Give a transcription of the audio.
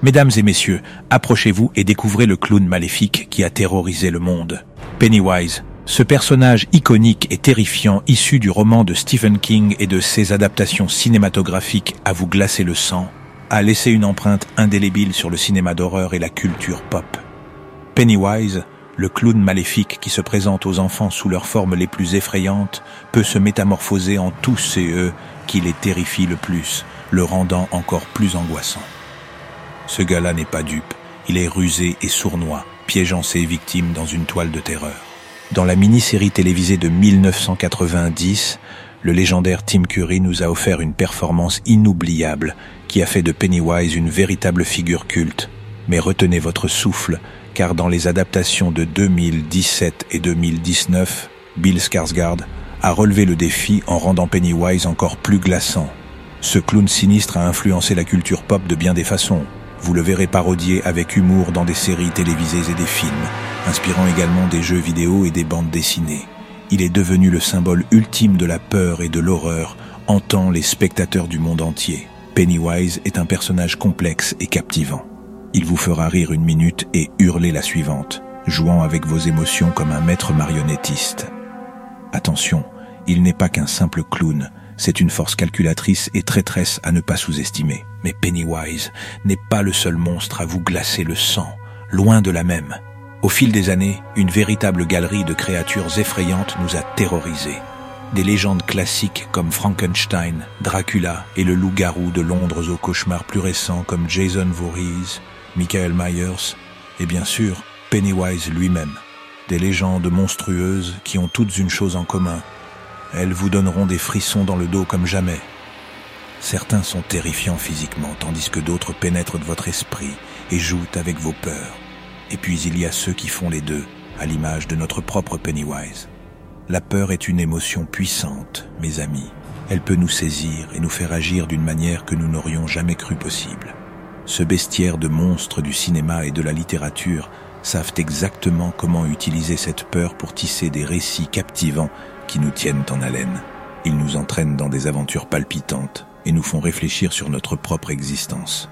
Mesdames et messieurs, approchez-vous et découvrez le clown maléfique qui a terrorisé le monde. Pennywise, ce personnage iconique et terrifiant issu du roman de Stephen King et de ses adaptations cinématographiques à vous glacer le sang, a laissé une empreinte indélébile sur le cinéma d'horreur et la culture pop. Pennywise, le clown maléfique qui se présente aux enfants sous leurs formes les plus effrayantes, peut se métamorphoser en tous et eux qui les terrifient le plus, le rendant encore plus angoissant. Ce gars-là n'est pas dupe, il est rusé et sournois, piégeant ses victimes dans une toile de terreur. Dans la mini-série télévisée de 1990, le légendaire Tim Curry nous a offert une performance inoubliable qui a fait de Pennywise une véritable figure culte. Mais retenez votre souffle, car dans les adaptations de 2017 et 2019, Bill Skarsgård a relevé le défi en rendant Pennywise encore plus glaçant. Ce clown sinistre a influencé la culture pop de bien des façons. Vous le verrez parodié avec humour dans des séries télévisées et des films, inspirant également des jeux vidéo et des bandes dessinées. Il est devenu le symbole ultime de la peur et de l'horreur, hantant les spectateurs du monde entier. Pennywise est un personnage complexe et captivant. Il vous fera rire une minute et hurler la suivante, jouant avec vos émotions comme un maître marionnettiste. Attention, il n'est pas qu'un simple clown, c'est une force calculatrice et traîtresse à ne pas sous-estimer. Mais Pennywise n'est pas le seul monstre à vous glacer le sang, loin de la même. Au fil des années, une véritable galerie de créatures effrayantes nous a terrorisés. Des légendes classiques comme Frankenstein, Dracula et le loup-garou de Londres aux cauchemars plus récents comme Jason Voorhees, Michael Myers et bien sûr Pennywise lui-même. Des légendes monstrueuses qui ont toutes une chose en commun, elles vous donneront des frissons dans le dos comme jamais. Certains sont terrifiants physiquement, tandis que d'autres pénètrent de votre esprit et jouent avec vos peurs. Et puis il y a ceux qui font les deux, à l'image de notre propre Pennywise. La peur est une émotion puissante, mes amis. Elle peut nous saisir et nous faire agir d'une manière que nous n'aurions jamais cru possible. Ce bestiaire de monstres du cinéma et de la littérature savent exactement comment utiliser cette peur pour tisser des récits captivants qui nous tiennent en haleine. Ils nous entraînent dans des aventures palpitantes et nous font réfléchir sur notre propre existence.